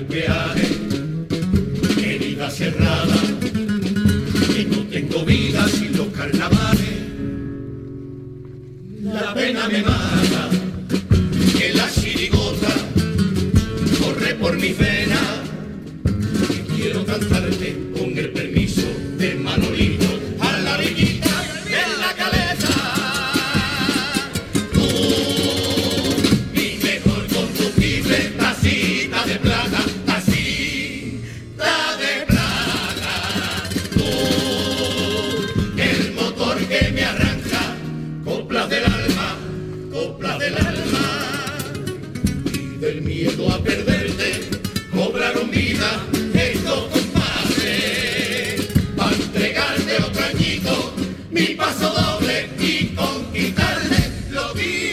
peaje, herida cerrada, que no tengo vida sin los carnavales. La pena me mata, que la chirigota corre por mi vena, y quiero cantarte con del alma y del miedo a perderte cobraron vida estos compadres para entregarte otro añito, mi paso doble y conquistarle lo vi.